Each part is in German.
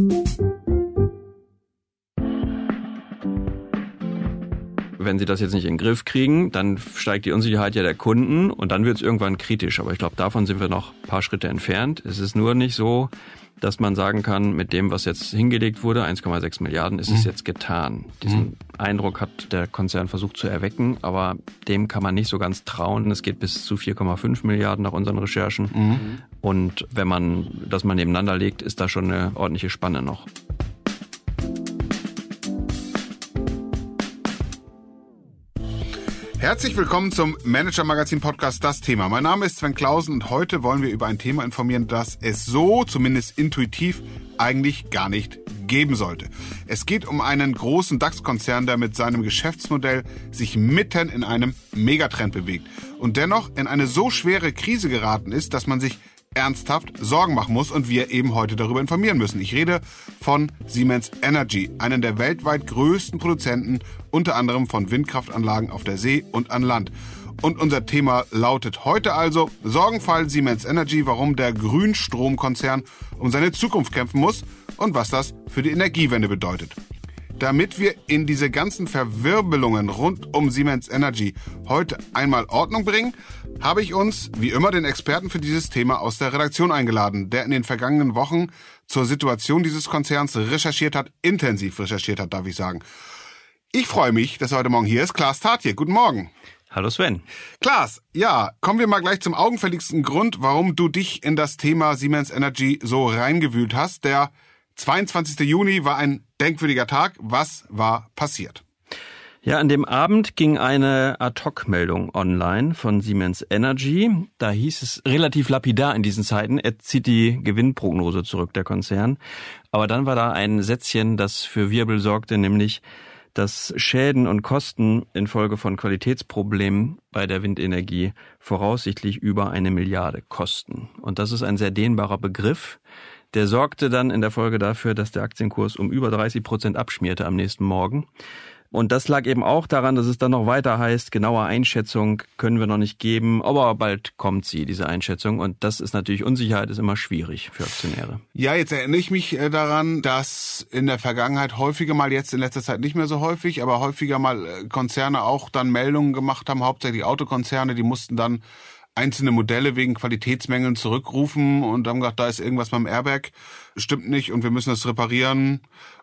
Thank you. Wenn sie das jetzt nicht in den Griff kriegen, dann steigt die Unsicherheit ja der Kunden und dann wird es irgendwann kritisch. Aber ich glaube, davon sind wir noch ein paar Schritte entfernt. Es ist nur nicht so, dass man sagen kann, mit dem, was jetzt hingelegt wurde, 1,6 Milliarden, ist es mhm. jetzt getan. Diesen mhm. Eindruck hat der Konzern versucht zu erwecken, aber dem kann man nicht so ganz trauen. Es geht bis zu 4,5 Milliarden nach unseren Recherchen. Mhm. Und wenn man das mal nebeneinander legt, ist da schon eine ordentliche Spanne noch. Herzlich willkommen zum Manager Magazin Podcast Das Thema. Mein Name ist Sven Klausen und heute wollen wir über ein Thema informieren, das es so, zumindest intuitiv, eigentlich gar nicht geben sollte. Es geht um einen großen DAX-Konzern, der mit seinem Geschäftsmodell sich mitten in einem Megatrend bewegt und dennoch in eine so schwere Krise geraten ist, dass man sich ernsthaft Sorgen machen muss und wir eben heute darüber informieren müssen. Ich rede von Siemens Energy, einen der weltweit größten Produzenten unter anderem von Windkraftanlagen auf der See und an Land. Und unser Thema lautet heute also Sorgenfall Siemens Energy, warum der Grünstromkonzern um seine Zukunft kämpfen muss und was das für die Energiewende bedeutet. Damit wir in diese ganzen Verwirbelungen rund um Siemens Energy heute einmal Ordnung bringen, habe ich uns, wie immer, den Experten für dieses Thema aus der Redaktion eingeladen, der in den vergangenen Wochen zur Situation dieses Konzerns recherchiert hat, intensiv recherchiert hat, darf ich sagen. Ich freue mich, dass er heute Morgen hier ist. Klaas Tatje, guten Morgen. Hallo Sven. Klaas, ja, kommen wir mal gleich zum augenfälligsten Grund, warum du dich in das Thema Siemens Energy so reingewühlt hast. Der 22. Juni war ein denkwürdiger Tag. Was war passiert? Ja, an dem Abend ging eine Ad-Hoc-Meldung online von Siemens Energy. Da hieß es relativ lapidar in diesen Zeiten, er zieht die Gewinnprognose zurück, der Konzern. Aber dann war da ein Sätzchen, das für Wirbel sorgte, nämlich, dass Schäden und Kosten infolge von Qualitätsproblemen bei der Windenergie voraussichtlich über eine Milliarde kosten. Und das ist ein sehr dehnbarer Begriff. Der sorgte dann in der Folge dafür, dass der Aktienkurs um über 30 Prozent abschmierte am nächsten Morgen. Und das lag eben auch daran, dass es dann noch weiter heißt, genaue Einschätzung können wir noch nicht geben, aber bald kommt sie, diese Einschätzung. Und das ist natürlich, Unsicherheit ist immer schwierig für Aktionäre. Ja, jetzt erinnere ich mich äh, daran, dass in der Vergangenheit häufiger mal, jetzt in letzter Zeit nicht mehr so häufig, aber häufiger mal äh, Konzerne auch dann Meldungen gemacht haben, hauptsächlich Autokonzerne, die mussten dann einzelne Modelle wegen Qualitätsmängeln zurückrufen und haben gesagt, da ist irgendwas beim Airbag, stimmt nicht und wir müssen das reparieren.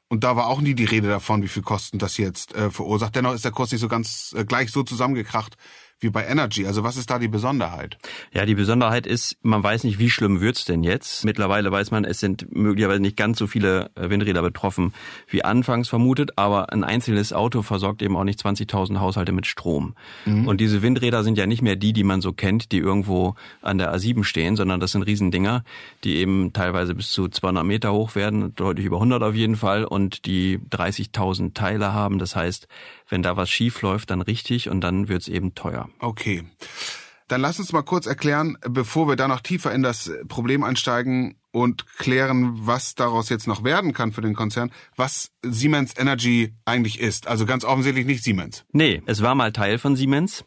Und da war auch nie die Rede davon, wie viel Kosten das jetzt äh, verursacht. Dennoch ist der Kurs nicht so ganz äh, gleich so zusammengekracht, wie bei Energy. Also was ist da die Besonderheit? Ja, die Besonderheit ist, man weiß nicht, wie schlimm wird's denn jetzt. Mittlerweile weiß man, es sind möglicherweise nicht ganz so viele äh, Windräder betroffen, wie anfangs vermutet, aber ein einzelnes Auto versorgt eben auch nicht 20.000 Haushalte mit Strom. Mhm. Und diese Windräder sind ja nicht mehr die, die man so kennt, die irgendwo an der A7 stehen, sondern das sind Riesendinger, die eben teilweise bis zu 200 Meter hoch werden, deutlich über 100 auf jeden Fall und die 30.000 Teile haben. Das heißt, wenn da was schief läuft, dann richtig und dann wird's eben teuer. Okay. Dann lass uns mal kurz erklären, bevor wir da noch tiefer in das Problem einsteigen und klären, was daraus jetzt noch werden kann für den Konzern, was Siemens Energy eigentlich ist. Also ganz offensichtlich nicht Siemens. Nee, es war mal Teil von Siemens.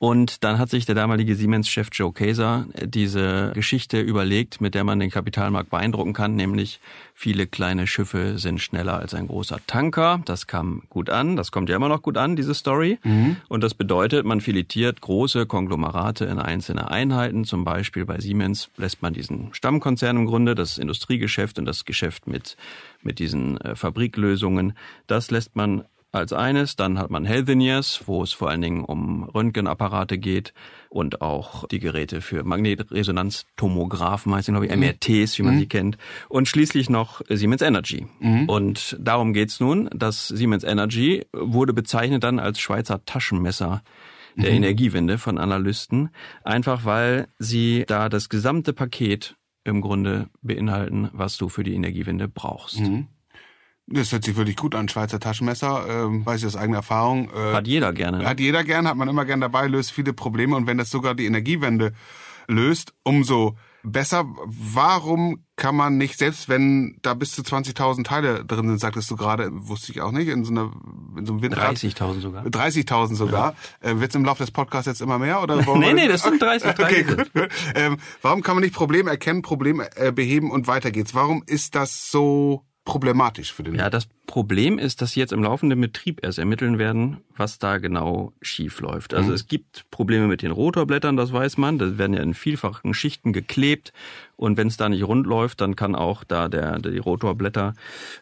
Und dann hat sich der damalige Siemens-Chef Joe Kaeser diese Geschichte überlegt, mit der man den Kapitalmarkt beeindrucken kann, nämlich viele kleine Schiffe sind schneller als ein großer Tanker. Das kam gut an, das kommt ja immer noch gut an, diese Story. Mhm. Und das bedeutet, man filetiert große Konglomerate in einzelne Einheiten. Zum Beispiel bei Siemens lässt man diesen Stammkonzern im Grunde, das Industriegeschäft und das Geschäft mit, mit diesen äh, Fabriklösungen, das lässt man als eines. Dann hat man Healthineers, wo es vor allen Dingen um Röntgenapparate geht und auch die Geräte für Magnetresonanztomographen, heißt glaube ich, mhm. MRTs, wie man mhm. sie kennt. Und schließlich noch Siemens Energy. Mhm. Und darum geht's nun. Das Siemens Energy wurde bezeichnet dann als Schweizer Taschenmesser der mhm. Energiewende von Analysten, einfach weil sie da das gesamte Paket im Grunde beinhalten, was du für die Energiewende brauchst. Mhm. Das hört sich wirklich gut an, Schweizer Taschenmesser, äh, weiß ich aus eigener Erfahrung. Äh, hat jeder gerne. Hat jeder gerne, hat man immer gern dabei, löst viele Probleme und wenn das sogar die Energiewende löst, umso besser. Warum kann man nicht, selbst wenn da bis zu 20.000 Teile drin sind, sagtest du gerade, wusste ich auch nicht, in so, einer, in so einem Windrad. 30.000 sogar. 30.000 sogar. Ja. Äh, Wird es im Laufe des Podcasts jetzt immer mehr? oder? nee, nee, das sind 30. 30. Okay, gut. gut. Ähm, warum kann man nicht Probleme erkennen, Probleme äh, beheben und weiter geht's? Warum ist das so problematisch für den. Ja, das Problem ist, dass sie jetzt im laufenden Betrieb erst ermitteln werden, was da genau schief läuft. Also mhm. es gibt Probleme mit den Rotorblättern, das weiß man. Das werden ja in vielfachen Schichten geklebt. Und wenn es da nicht rund läuft, dann kann auch da der, die Rotorblätter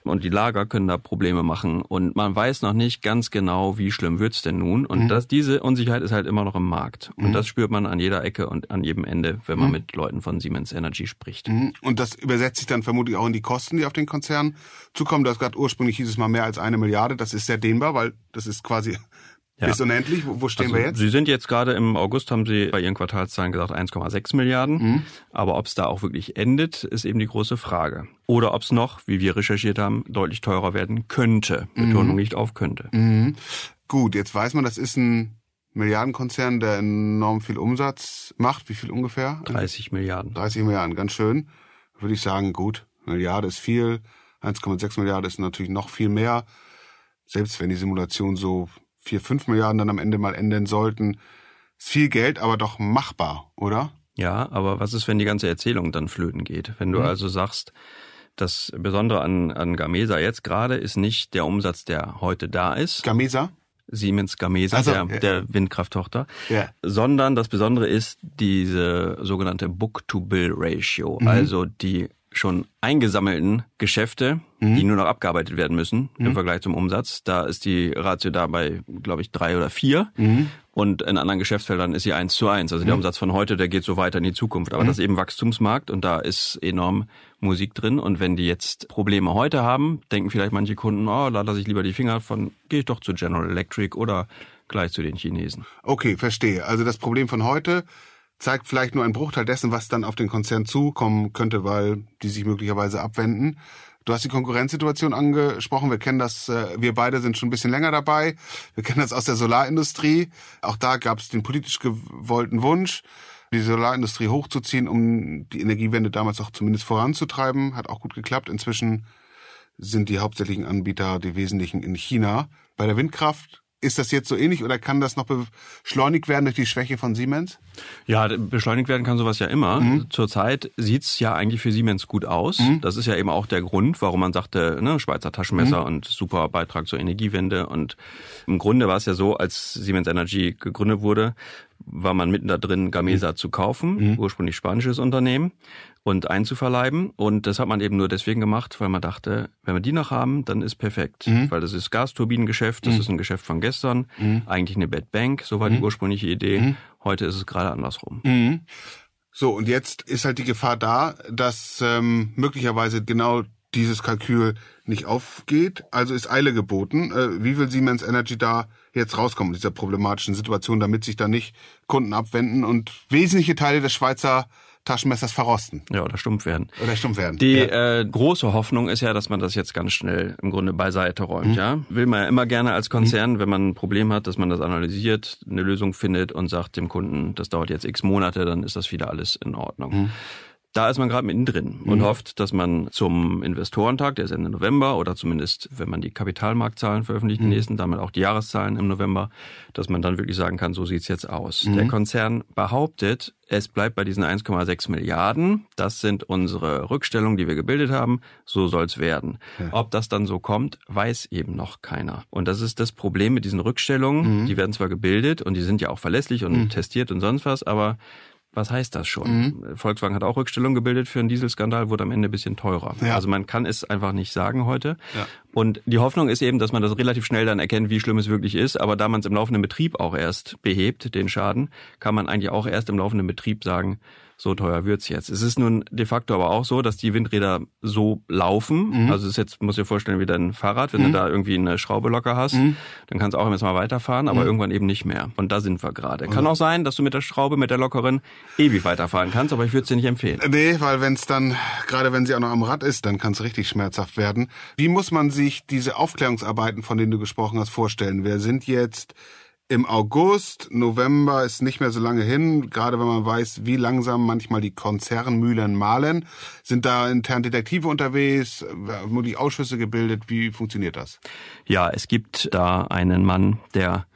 und die Lager können da Probleme machen. Und man weiß noch nicht ganz genau, wie schlimm wird's denn nun. Und mhm. das, diese Unsicherheit ist halt immer noch im Markt. Und mhm. das spürt man an jeder Ecke und an jedem Ende, wenn man mhm. mit Leuten von Siemens Energy spricht. Mhm. Und das übersetzt sich dann vermutlich auch in die Kosten, die auf den Konzern zukommen. Das gerade ursprünglich hieß es mal mehr als eine Milliarde. Das ist sehr dehnbar, weil das ist quasi ja. Ist unendlich. Wo stehen also, wir jetzt? Sie sind jetzt gerade im August, haben Sie bei Ihren Quartalszahlen gesagt 1,6 Milliarden. Mhm. Aber ob es da auch wirklich endet, ist eben die große Frage. Oder ob es noch, wie wir recherchiert haben, deutlich teurer werden könnte. Betonung mhm. nicht auf könnte. Mhm. Gut, jetzt weiß man, das ist ein Milliardenkonzern, der enorm viel Umsatz macht. Wie viel ungefähr? 30 Milliarden. 30 Milliarden, ganz schön. Würde ich sagen, gut, Milliarde ist viel. 1,6 Milliarden ist natürlich noch viel mehr. Selbst wenn die Simulation so vier, fünf Milliarden dann am Ende mal enden sollten. Ist viel Geld, aber doch machbar, oder? Ja, aber was ist, wenn die ganze Erzählung dann flöten geht? Wenn du mhm. also sagst, das Besondere an, an Gamesa jetzt gerade ist nicht der Umsatz, der heute da ist. Gamesa? Siemens Gamesa, also, der, ja. der Windkrafttochter, ja. sondern das Besondere ist diese sogenannte Book-to-Bill-Ratio, mhm. also die schon eingesammelten Geschäfte, mhm. die nur noch abgearbeitet werden müssen mhm. im Vergleich zum Umsatz. Da ist die Ratio dabei, glaube ich, drei oder vier. Mhm. Und in anderen Geschäftsfeldern ist sie eins zu eins. Also der mhm. Umsatz von heute, der geht so weiter in die Zukunft. Aber mhm. das ist eben Wachstumsmarkt und da ist enorm Musik drin. Und wenn die jetzt Probleme heute haben, denken vielleicht manche Kunden, oh, da lasse ich lieber die Finger von, gehe ich doch zu General Electric oder gleich zu den Chinesen. Okay, verstehe. Also das Problem von heute zeigt vielleicht nur einen Bruchteil dessen, was dann auf den Konzern zukommen könnte, weil die sich möglicherweise abwenden. Du hast die Konkurrenzsituation angesprochen. Wir kennen das, äh, wir beide sind schon ein bisschen länger dabei. Wir kennen das aus der Solarindustrie. Auch da gab es den politisch gewollten Wunsch, die Solarindustrie hochzuziehen, um die Energiewende damals auch zumindest voranzutreiben. Hat auch gut geklappt. Inzwischen sind die hauptsächlichen Anbieter die wesentlichen in China. Bei der Windkraft ist das jetzt so ähnlich oder kann das noch beschleunigt werden durch die Schwäche von Siemens? Ja, beschleunigt werden kann sowas ja immer. Mhm. Zurzeit sieht's ja eigentlich für Siemens gut aus. Mhm. Das ist ja eben auch der Grund, warum man sagte, ne, Schweizer Taschenmesser mhm. und super Beitrag zur Energiewende. Und im Grunde war es ja so, als Siemens Energy gegründet wurde, war man mitten da drin, Gamesa mhm. zu kaufen, mhm. ursprünglich spanisches Unternehmen und einzuverleiben. Und das hat man eben nur deswegen gemacht, weil man dachte, wenn wir die noch haben, dann ist perfekt. Mhm. Weil das ist Gasturbinengeschäft, das mhm. ist ein Geschäft von gestern, mhm. eigentlich eine Bad Bank, so war die mhm. ursprüngliche Idee. Heute ist es gerade andersrum. So, und jetzt ist halt die Gefahr da, dass ähm, möglicherweise genau dieses Kalkül nicht aufgeht. Also ist Eile geboten. Äh, wie will Siemens Energy da jetzt rauskommen, dieser problematischen Situation, damit sich da nicht Kunden abwenden und wesentliche Teile des Schweizer Taschenmessers verrosten. Ja, oder stumpf werden. Oder stumpf werden. Die ja. äh, große Hoffnung ist ja, dass man das jetzt ganz schnell im Grunde beiseite räumt. Mhm. Ja, Will man ja immer gerne als Konzern, mhm. wenn man ein Problem hat, dass man das analysiert, eine Lösung findet und sagt dem Kunden, das dauert jetzt x Monate, dann ist das wieder alles in Ordnung. Mhm da ist man gerade mittendrin und mhm. hofft, dass man zum Investorentag, der ist Ende November, oder zumindest, wenn man die Kapitalmarktzahlen veröffentlicht, mhm. die nächsten, damit auch die Jahreszahlen im November, dass man dann wirklich sagen kann, so sieht's jetzt aus. Mhm. Der Konzern behauptet, es bleibt bei diesen 1,6 Milliarden. Das sind unsere Rückstellungen, die wir gebildet haben. So soll's werden. Ja. Ob das dann so kommt, weiß eben noch keiner. Und das ist das Problem mit diesen Rückstellungen. Mhm. Die werden zwar gebildet und die sind ja auch verlässlich und mhm. testiert und sonst was, aber was heißt das schon? Mhm. Volkswagen hat auch Rückstellung gebildet für einen Dieselskandal, wurde am Ende ein bisschen teurer. Ja. Also man kann es einfach nicht sagen heute. Ja. Und die Hoffnung ist eben, dass man das relativ schnell dann erkennt, wie schlimm es wirklich ist. Aber da man es im laufenden Betrieb auch erst behebt, den Schaden, kann man eigentlich auch erst im laufenden Betrieb sagen, so teuer wird's jetzt. Es ist nun de facto aber auch so, dass die Windräder so laufen. Mhm. Also es ist jetzt, muss dir vorstellen, wie dein Fahrrad, wenn mhm. du da irgendwie eine Schraube locker hast, mhm. dann kannst du auch immer mal weiterfahren, aber mhm. irgendwann eben nicht mehr. Und da sind wir gerade. Kann auch sein, dass du mit der Schraube, mit der lockeren ewig weiterfahren kannst, aber ich würde es dir nicht empfehlen. Nee, weil wenn es dann, gerade wenn sie auch noch am Rad ist, dann kann es richtig schmerzhaft werden. Wie muss man sich diese Aufklärungsarbeiten, von denen du gesprochen hast, vorstellen? Wer sind jetzt im August, November ist nicht mehr so lange hin, gerade wenn man weiß, wie langsam manchmal die Konzernmühlen mahlen. Sind da intern Detektive unterwegs, wurden die Ausschüsse gebildet? Wie funktioniert das? Ja, es gibt da einen Mann, der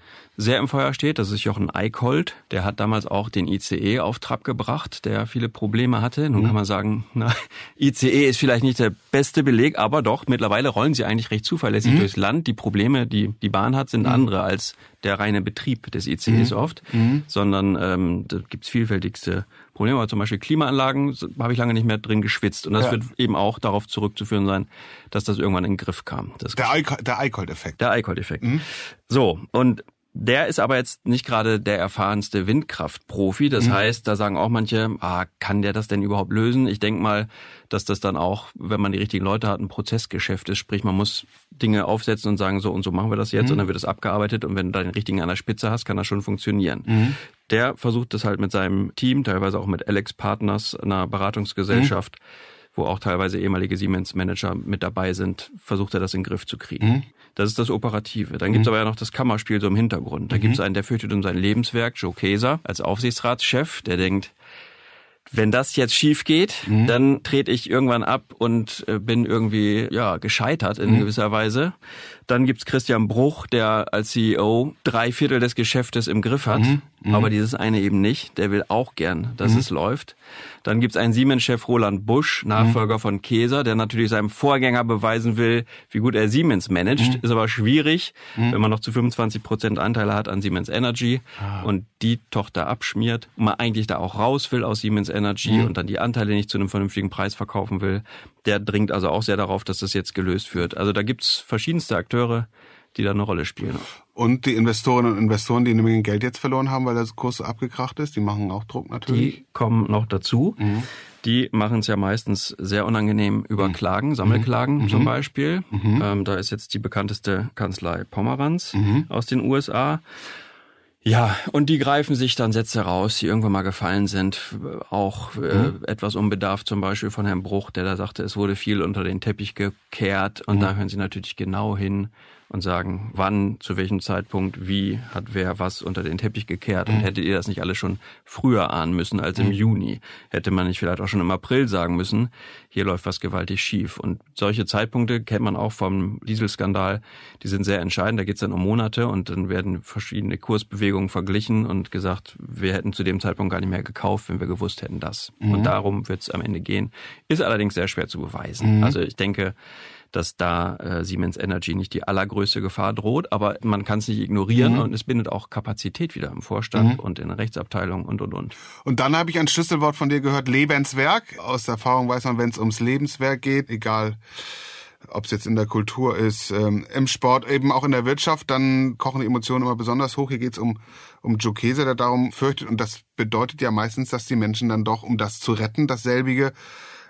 sehr im Feuer steht. Das ist Jochen Eickholt. Der hat damals auch den ICE auf Trab gebracht, der viele Probleme hatte. Nun mhm. kann man sagen, na, ICE ist vielleicht nicht der beste Beleg, aber doch, mittlerweile rollen sie eigentlich recht zuverlässig mhm. durchs Land. Die Probleme, die die Bahn hat, sind mhm. andere als der reine Betrieb des ICEs mhm. oft, mhm. sondern ähm, da gibt's vielfältigste Probleme. Aber zum Beispiel Klimaanlagen habe ich lange nicht mehr drin geschwitzt. Und das ja. wird eben auch darauf zurückzuführen sein, dass das irgendwann in den Griff kam. Das der Eichhold-Effekt. Der Eichhold-Effekt. Mhm. So, und der ist aber jetzt nicht gerade der erfahrenste Windkraftprofi. Das mhm. heißt, da sagen auch manche, ah, kann der das denn überhaupt lösen? Ich denke mal, dass das dann auch, wenn man die richtigen Leute hat, ein Prozessgeschäft ist. Sprich, man muss Dinge aufsetzen und sagen, so und so machen wir das jetzt mhm. und dann wird das abgearbeitet und wenn du da den richtigen an der Spitze hast, kann das schon funktionieren. Mhm. Der versucht das halt mit seinem Team, teilweise auch mit Alex Partners, einer Beratungsgesellschaft, mhm. Wo auch teilweise ehemalige Siemens-Manager mit dabei sind, versucht er das in den Griff zu kriegen. Mhm. Das ist das Operative. Dann gibt's mhm. aber ja noch das Kammerspiel so im Hintergrund. Da mhm. gibt's einen, der fürchtet um sein Lebenswerk, Joe Keser, als Aufsichtsratschef, der denkt, wenn das jetzt schief geht, mhm. dann trete ich irgendwann ab und äh, bin irgendwie ja gescheitert in mhm. gewisser Weise. Dann gibt's Christian Bruch, der als CEO drei Viertel des Geschäftes im Griff hat, mhm. mhm. aber dieses eine eben nicht. Der will auch gern, dass mhm. es läuft. Dann gibt's einen Siemens-Chef Roland Busch, Nachfolger mhm. von Keser, der natürlich seinem Vorgänger beweisen will, wie gut er Siemens managt. Mhm. Ist aber schwierig, mhm. wenn man noch zu 25 Prozent Anteile hat an Siemens Energy ah. und die Tochter abschmiert und man eigentlich da auch raus will aus Siemens Energy mhm. und dann die Anteile nicht zu einem vernünftigen Preis verkaufen will. Der dringt also auch sehr darauf, dass das jetzt gelöst wird. Also da gibt's verschiedenste Akteure, die da eine Rolle spielen. Und die Investorinnen und Investoren, die eine Menge Geld jetzt verloren haben, weil der Kurs abgekracht ist, die machen auch Druck natürlich. Die kommen noch dazu. Mhm. Die machen es ja meistens sehr unangenehm über mhm. Klagen, Sammelklagen mhm. zum Beispiel. Mhm. Ähm, da ist jetzt die bekannteste Kanzlei Pomeranz mhm. aus den USA. Ja, und die greifen sich dann Sätze raus, die irgendwann mal gefallen sind. Auch äh, mhm. etwas unbedarft zum Beispiel von Herrn Bruch, der da sagte, es wurde viel unter den Teppich gekehrt. Und mhm. da hören sie natürlich genau hin und sagen, wann, zu welchem Zeitpunkt, wie hat wer was unter den Teppich gekehrt und mhm. hättet ihr das nicht alles schon früher ahnen müssen als im mhm. Juni? Hätte man nicht vielleicht auch schon im April sagen müssen, hier läuft was gewaltig schief. Und solche Zeitpunkte kennt man auch vom Dieselskandal, die sind sehr entscheidend, da geht es dann um Monate und dann werden verschiedene Kursbewegungen verglichen und gesagt, wir hätten zu dem Zeitpunkt gar nicht mehr gekauft, wenn wir gewusst hätten das. Mhm. Und darum wird es am Ende gehen. Ist allerdings sehr schwer zu beweisen. Mhm. Also ich denke, dass da äh, Siemens Energy nicht die allergrößte Gefahr droht, aber man kann es nicht ignorieren mhm. und es bindet auch Kapazität wieder im Vorstand mhm. und in der Rechtsabteilung und und und. Und dann habe ich ein Schlüsselwort von dir gehört, Lebenswerk. Aus Erfahrung weiß man, wenn es ums Lebenswerk geht, egal ob es jetzt in der Kultur ist, ähm, im Sport, eben auch in der Wirtschaft, dann kochen die Emotionen immer besonders hoch. Hier geht's um, um Joe Käse, der darum fürchtet. Und das bedeutet ja meistens, dass die Menschen dann doch, um das zu retten, dasselbige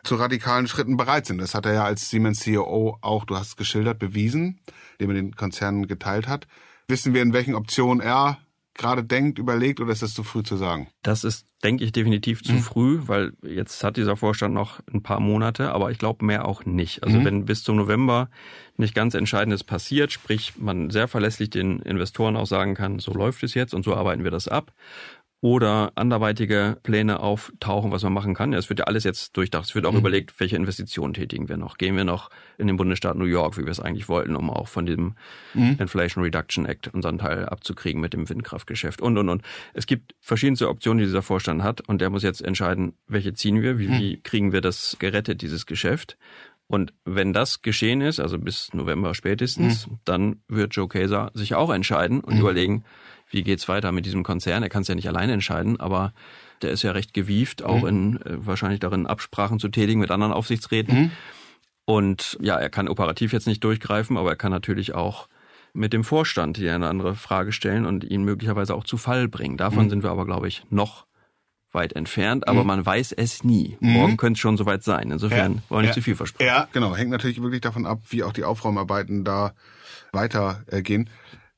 zu radikalen Schritten bereit sind. Das hat er ja als Siemens CEO auch, du hast es geschildert, bewiesen, indem er den Konzernen geteilt hat. Wissen wir, in welchen Optionen er gerade denkt, überlegt oder ist das zu früh zu sagen? Das ist, denke ich, definitiv zu mhm. früh, weil jetzt hat dieser Vorstand noch ein paar Monate, aber ich glaube mehr auch nicht. Also mhm. wenn bis zum November nicht ganz Entscheidendes passiert, sprich man sehr verlässlich den Investoren auch sagen kann, so läuft es jetzt und so arbeiten wir das ab, oder anderweitige Pläne auftauchen, was man machen kann. Ja, es wird ja alles jetzt durchdacht. Es wird auch mhm. überlegt, welche Investitionen tätigen wir noch. Gehen wir noch in den Bundesstaat New York, wie wir es eigentlich wollten, um auch von dem mhm. Inflation Reduction Act unseren Teil abzukriegen mit dem Windkraftgeschäft und, und, und. Es gibt verschiedenste Optionen, die dieser Vorstand hat und der muss jetzt entscheiden, welche ziehen wir, wie, mhm. wie kriegen wir das gerettet, dieses Geschäft. Und wenn das geschehen ist, also bis November spätestens, mhm. dann wird Joe Kaeser sich auch entscheiden und mhm. überlegen, wie geht's weiter mit diesem Konzern. Er kann es ja nicht alleine entscheiden, aber der ist ja recht gewieft, auch mhm. in äh, wahrscheinlich darin Absprachen zu tätigen mit anderen Aufsichtsräten. Mhm. Und ja, er kann operativ jetzt nicht durchgreifen, aber er kann natürlich auch mit dem Vorstand hier eine andere Frage stellen und ihn möglicherweise auch zu Fall bringen. Davon mhm. sind wir aber, glaube ich, noch weit entfernt, aber mhm. man weiß es nie. Mhm. Morgen könnte es schon soweit sein. Insofern ja. wollen wir nicht ja. zu viel versprechen. Ja, genau. Hängt natürlich wirklich davon ab, wie auch die Aufräumarbeiten da weitergehen.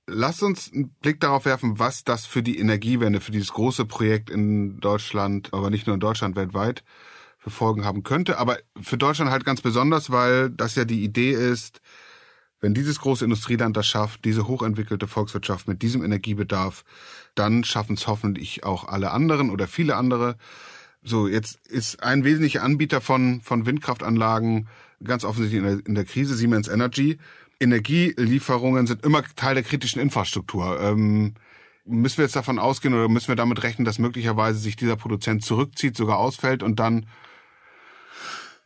Lass uns einen Blick darauf werfen, was das für die Energiewende, für dieses große Projekt in Deutschland, aber nicht nur in Deutschland, weltweit für Folgen haben könnte. Aber für Deutschland halt ganz besonders, weil das ja die Idee ist, wenn dieses große Industrieland das schafft, diese hochentwickelte Volkswirtschaft mit diesem Energiebedarf, dann schaffen es hoffentlich auch alle anderen oder viele andere. So, jetzt ist ein wesentlicher Anbieter von, von Windkraftanlagen ganz offensichtlich in der, in der Krise, Siemens Energy. Energielieferungen sind immer Teil der kritischen Infrastruktur. Ähm, Müssen wir jetzt davon ausgehen oder müssen wir damit rechnen, dass möglicherweise sich dieser Produzent zurückzieht, sogar ausfällt und dann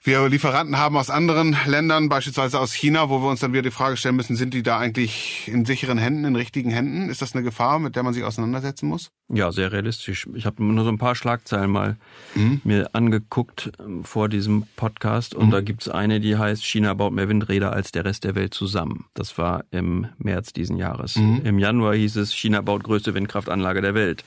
wir Lieferanten haben aus anderen Ländern, beispielsweise aus China, wo wir uns dann wieder die Frage stellen müssen, sind die da eigentlich in sicheren Händen, in richtigen Händen? Ist das eine Gefahr, mit der man sich auseinandersetzen muss? Ja, sehr realistisch. Ich habe nur so ein paar Schlagzeilen mal mhm. mir angeguckt ähm, vor diesem Podcast und mhm. da gibt's eine, die heißt, China baut mehr Windräder als der Rest der Welt zusammen. Das war im März diesen Jahres. Mhm. Im Januar hieß es, China baut größte Windkraftanlage der Welt.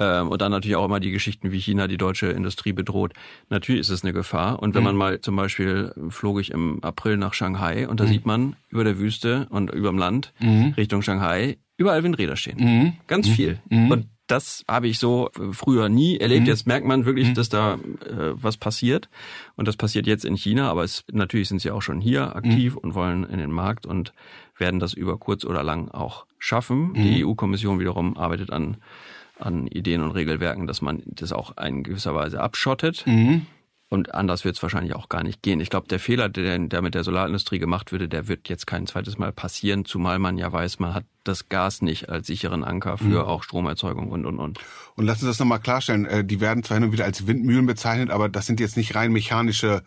Ähm, und dann natürlich auch immer die Geschichten, wie China die deutsche Industrie bedroht. Natürlich ist es eine Gefahr. Und wenn mhm. man mal zum Beispiel flog ich im April nach Shanghai und da mhm. sieht man über der Wüste und über dem Land mhm. Richtung Shanghai überall Windräder stehen. Mhm. Ganz mhm. viel. Mhm. Und das habe ich so früher nie erlebt. Jetzt merkt man wirklich, dass da äh, was passiert. Und das passiert jetzt in China, aber es, natürlich sind sie auch schon hier aktiv und wollen in den Markt und werden das über kurz oder lang auch schaffen. Die EU-Kommission wiederum arbeitet an an Ideen und Regelwerken, dass man das auch in gewisser Weise abschottet. Mhm. Und anders wird es wahrscheinlich auch gar nicht gehen. Ich glaube, der Fehler, der, der mit der Solarindustrie gemacht würde, der wird jetzt kein zweites Mal passieren, zumal man ja weiß, man hat das Gas nicht als sicheren Anker für mhm. auch Stromerzeugung und, und, und. Und lassen Sie das nochmal klarstellen. Äh, die werden zwar hin und wieder als Windmühlen bezeichnet, aber das sind jetzt nicht rein mechanische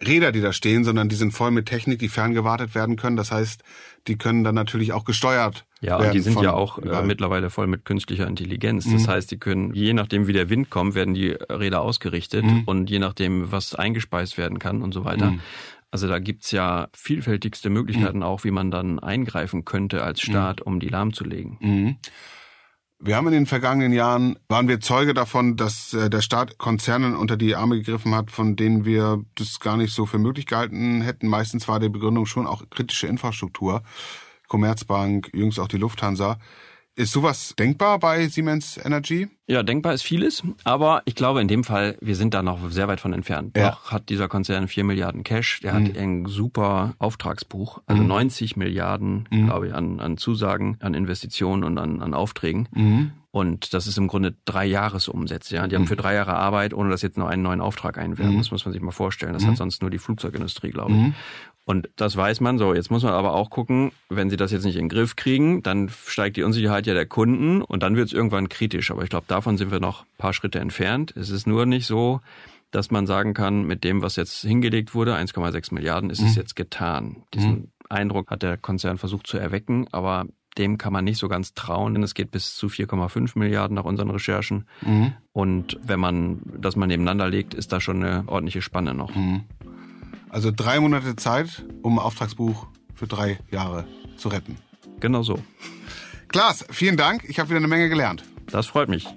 Räder, die da stehen, sondern die sind voll mit Technik, die ferngewartet werden können. Das heißt, die können dann natürlich auch gesteuert ja. Ja, die sind ja auch äh, mittlerweile voll mit künstlicher Intelligenz. Das mhm. heißt, die können, je nachdem wie der Wind kommt, werden die Räder ausgerichtet mhm. und je nachdem, was eingespeist werden kann und so weiter. Mhm. Also da gibt's ja vielfältigste Möglichkeiten mhm. auch, wie man dann eingreifen könnte als mhm. Staat, um die lahmzulegen. Mhm. Wir haben in den vergangenen Jahren, waren wir Zeuge davon, dass äh, der Staat Konzernen unter die Arme gegriffen hat, von denen wir das gar nicht so für möglich gehalten hätten. Meistens war die Begründung schon auch kritische Infrastruktur. Commerzbank, jüngst auch die Lufthansa. Ist sowas denkbar bei Siemens Energy? Ja, denkbar ist vieles, aber ich glaube in dem Fall, wir sind da noch sehr weit von entfernt. Ja. Noch hat dieser Konzern vier Milliarden Cash, der mhm. hat ein super Auftragsbuch, also mhm. 90 Milliarden, mhm. glaube ich, an, an Zusagen, an Investitionen und an, an Aufträgen. Mhm. Und das ist im Grunde drei Jahresumsätze. Ja, die haben mhm. für drei Jahre Arbeit, ohne dass jetzt noch einen neuen Auftrag einwerfen. Mhm. Das muss man sich mal vorstellen. Das hat sonst nur die Flugzeugindustrie, glaube ich. Und das weiß man so. Jetzt muss man aber auch gucken, wenn sie das jetzt nicht in den Griff kriegen, dann steigt die Unsicherheit ja der Kunden und dann wird es irgendwann kritisch. Aber ich glaube, davon sind wir noch ein paar Schritte entfernt. Es ist nur nicht so, dass man sagen kann, mit dem, was jetzt hingelegt wurde, 1,6 Milliarden, ist mhm. es jetzt getan. Diesen mhm. Eindruck hat der Konzern versucht zu erwecken, aber dem kann man nicht so ganz trauen, denn es geht bis zu 4,5 Milliarden nach unseren Recherchen. Mhm. Und wenn man das mal nebeneinander legt, ist da schon eine ordentliche Spanne noch. Also drei Monate Zeit, um ein Auftragsbuch für drei Jahre zu retten. Genau so. Klaas, vielen Dank. Ich habe wieder eine Menge gelernt. Das freut mich.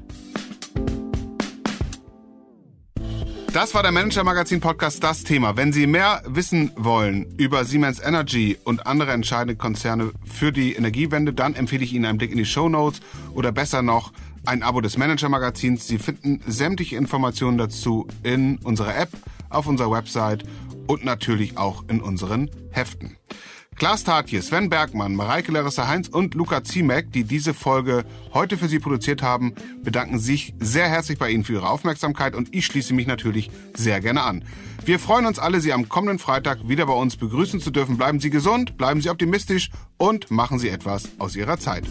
Das war der Manager Magazin Podcast Das Thema. Wenn Sie mehr wissen wollen über Siemens Energy und andere entscheidende Konzerne für die Energiewende, dann empfehle ich Ihnen einen Blick in die Show Notes oder besser noch ein Abo des Manager Magazins. Sie finden sämtliche Informationen dazu in unserer App, auf unserer Website und natürlich auch in unseren Heften. Klaas Tatje, Sven Bergmann, Mareike Larissa Heinz und Luca Ziemek, die diese Folge heute für Sie produziert haben, bedanken sich sehr herzlich bei Ihnen für Ihre Aufmerksamkeit und ich schließe mich natürlich sehr gerne an. Wir freuen uns alle, Sie am kommenden Freitag wieder bei uns begrüßen zu dürfen. Bleiben Sie gesund, bleiben Sie optimistisch und machen Sie etwas aus Ihrer Zeit.